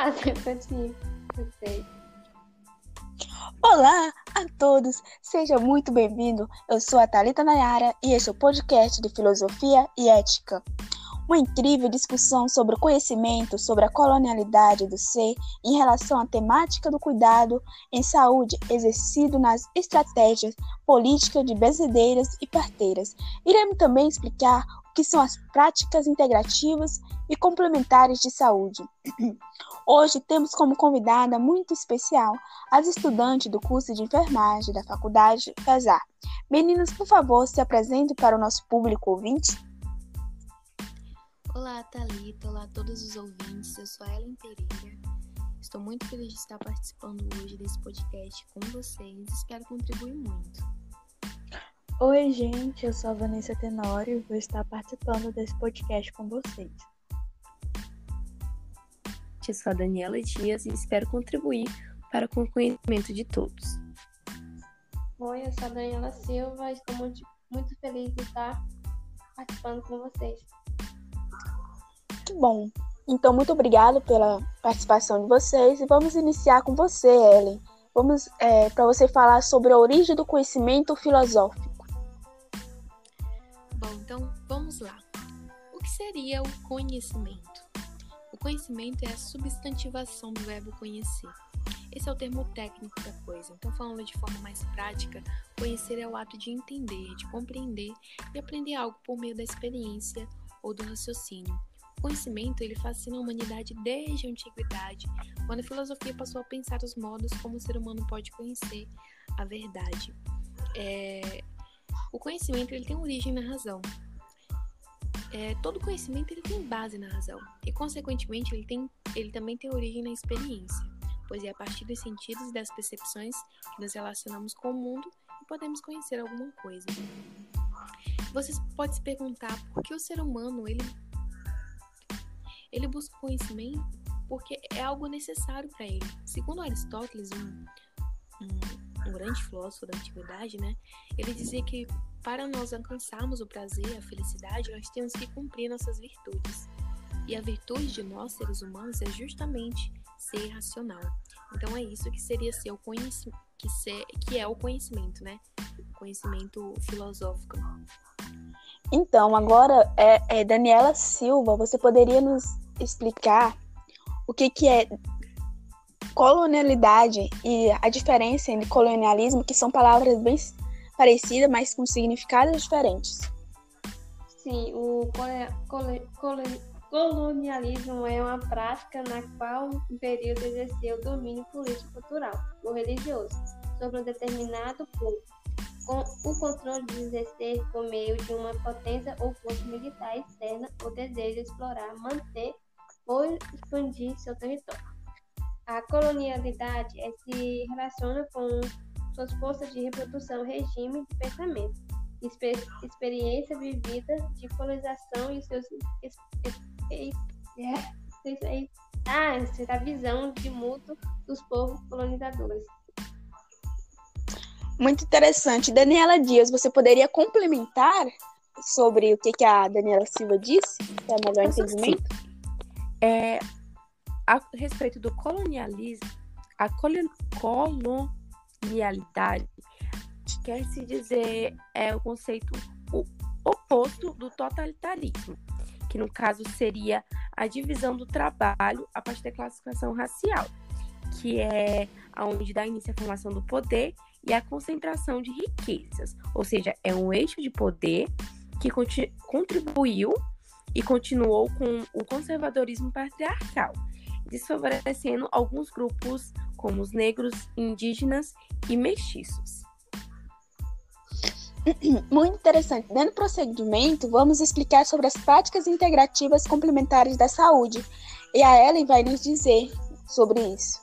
Olá a todos, seja muito bem-vindo. Eu sou a Thalita Nayara e este é o podcast de Filosofia e Ética. Uma incrível discussão sobre o conhecimento sobre a colonialidade do ser em relação à temática do cuidado em saúde exercido nas estratégias políticas de benzedeiras e parteiras. Iremos também explicar que são as práticas integrativas e complementares de saúde. Hoje temos como convidada muito especial as estudantes do curso de enfermagem da Faculdade FESAR. Meninas, por favor, se apresentem para o nosso público ouvinte. Olá, Thalita. Olá a todos os ouvintes. Eu sou a Ellen Pereira. Estou muito feliz de estar participando hoje desse podcast com vocês. Espero contribuir muito. Oi, gente. Eu sou a Vanessa Tenório e vou estar participando desse podcast com vocês. Eu sou a Daniela Dias e espero contribuir para com o conhecimento de todos. Oi, eu sou a Daniela Silva. Estou muito, muito feliz de estar participando com vocês. Que bom. Então, muito obrigado pela participação de vocês e vamos iniciar com você, Ellen. Vamos é, para você falar sobre a origem do conhecimento filosófico. Seria o conhecimento? O conhecimento é a substantivação do verbo conhecer. Esse é o termo técnico da coisa. Então, falando de forma mais prática, conhecer é o ato de entender, de compreender e aprender algo por meio da experiência ou do raciocínio. O conhecimento ele fascina a humanidade desde a antiguidade, quando a filosofia passou a pensar os modos como o ser humano pode conhecer a verdade. É... O conhecimento ele tem origem na razão. É, todo conhecimento ele tem base na razão e, consequentemente, ele, tem, ele também tem origem na experiência, pois é a partir dos sentidos e das percepções que nos relacionamos com o mundo e podemos conhecer alguma coisa. Vocês podem se perguntar por que o ser humano ele ele busca conhecimento porque é algo necessário para ele. Segundo Aristóteles, um, um, um, grande filósofo da antiguidade, né, ele dizia que para nós alcançarmos o prazer, a felicidade, nós temos que cumprir nossas virtudes. E a virtude de nós, seres humanos, é justamente ser racional. Então é isso que seria ser o conhecimento, que, ser, que é o conhecimento, né? Conhecimento filosófico. Então, agora, é, é, Daniela Silva, você poderia nos explicar o que, que é colonialidade e a diferença entre colonialismo, que são palavras bem parecidas, mas com significados diferentes? Sim, o colonialismo é uma prática na qual um período exerceu domínio político-cultural ou religioso sobre um determinado povo com o controle de exercer por meio de uma potência ou força militar externa o desejo de explorar, manter ou expandir seu território. A colonialidade é, se relaciona com suas forças de reprodução, regime de pensamento, exper experiência vivida de colonização e seus é, ah, a visão de mútuo dos povos colonizadores. Muito interessante. Daniela Dias, você poderia complementar sobre o que, que a Daniela Silva disse? Para melhor entendimento? É, a respeito do colonialismo, a colonialidade quer se dizer é o conceito oposto do totalitarismo, que no caso seria a divisão do trabalho a partir da classificação racial, que é aonde dá início à formação do poder e a concentração de riquezas, ou seja, é um eixo de poder que contribuiu e continuou com o conservadorismo patriarcal, desfavorecendo alguns grupos como os negros, indígenas e mestiços. Muito interessante. Dando prosseguimento, vamos explicar sobre as práticas integrativas complementares da saúde. E a Ellen vai nos dizer sobre isso.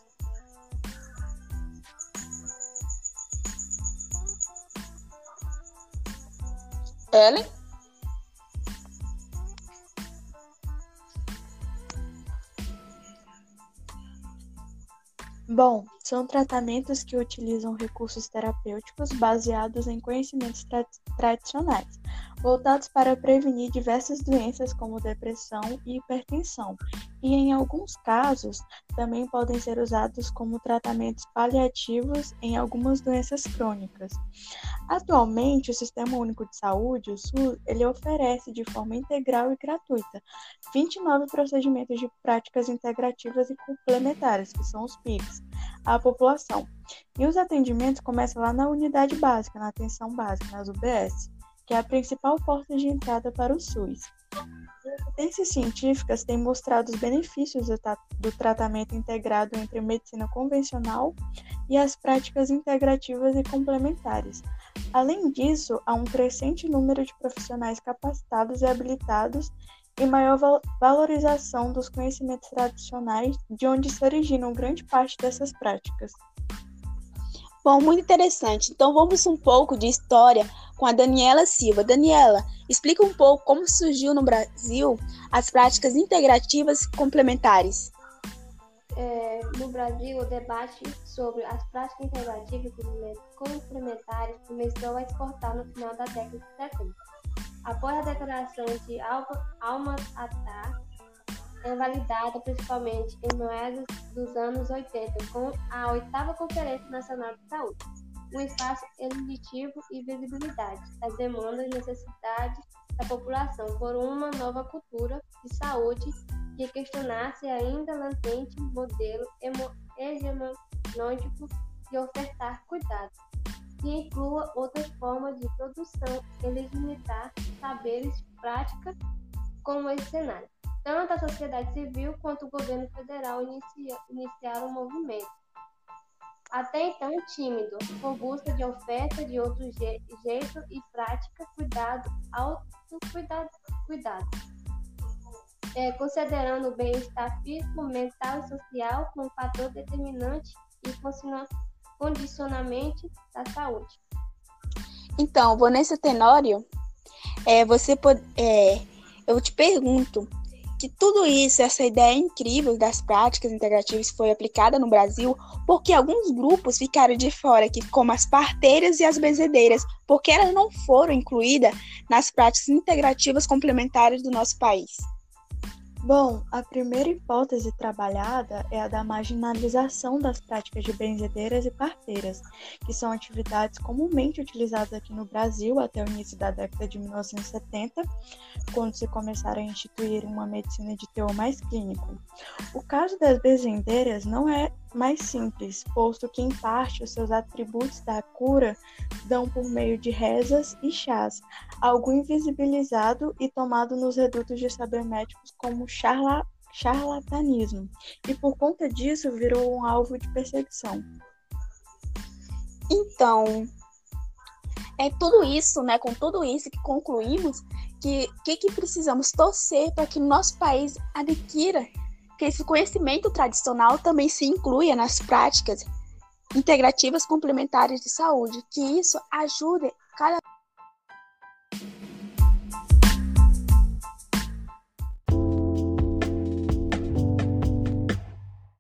Ellen? Bom, são tratamentos que utilizam recursos terapêuticos baseados em conhecimentos tra tradicionais, voltados para prevenir diversas doenças como depressão e hipertensão, e, em alguns casos, também podem ser usados como tratamentos paliativos em algumas doenças crônicas. Atualmente, o Sistema Único de Saúde, o SUS, ele oferece de forma integral e gratuita 29 procedimentos de práticas integrativas e complementares, que são os PICs, à população. E os atendimentos começam lá na unidade básica, na atenção básica, nas UBS, que é a principal porta de entrada para o SUS. Evidências científicas têm mostrado os benefícios do, do tratamento integrado entre medicina convencional e as práticas integrativas e complementares. Além disso, há um crescente número de profissionais capacitados e habilitados e maior valorização dos conhecimentos tradicionais, de onde se originam grande parte dessas práticas. Bom, muito interessante. Então vamos um pouco de história com a Daniela Silva. Daniela, explica um pouco como surgiu no Brasil as práticas integrativas complementares. É, no Brasil, o debate sobre as práticas integrativas complementares começou a exportar no final da década de 70. Após a declaração de Alma-Ata, é validada principalmente em meados dos anos 80 com a oitava Conferência Nacional de Saúde, um espaço elitivo e visibilidade das demandas e necessidades da população por uma nova cultura de saúde que questionasse ainda latente modelo hegemonônico de ofertar cuidados, que inclua outras formas de produção e limitar saberes práticas como esse cenário. Tanto a sociedade civil quanto o governo federal inicia, iniciaram o movimento. Até então tímido, com busca de oferta de outro je jeito e prática, cuidado, autocuidado, cuidado. É, considerando o bem-estar físico, mental e social como fator determinante e condicionamento da saúde. Então, Vanessa Tenório, é, você pode, é, eu te pergunto, que tudo isso, essa ideia incrível das práticas integrativas foi aplicada no Brasil, porque alguns grupos ficaram de fora, aqui, como as parteiras e as benzedeiras, porque elas não foram incluídas nas práticas integrativas complementares do nosso país. Bom, a primeira hipótese trabalhada é a da marginalização das práticas de benzedeiras e parteiras, que são atividades comumente utilizadas aqui no Brasil até o início da década de 1970, quando se começaram a instituir uma medicina de teor mais clínico. O caso das benzedeiras não é mais simples, posto que, em parte, os seus atributos da cura dão por meio de rezas e chás, algo invisibilizado e tomado nos redutos de saber médicos como charla charlatanismo, e por conta disso virou um alvo de perseguição. Então, é tudo isso, né? Com tudo isso que concluímos que que, que precisamos torcer para que nosso país adquira que esse conhecimento tradicional também se inclua nas práticas integrativas complementares de saúde, que isso ajude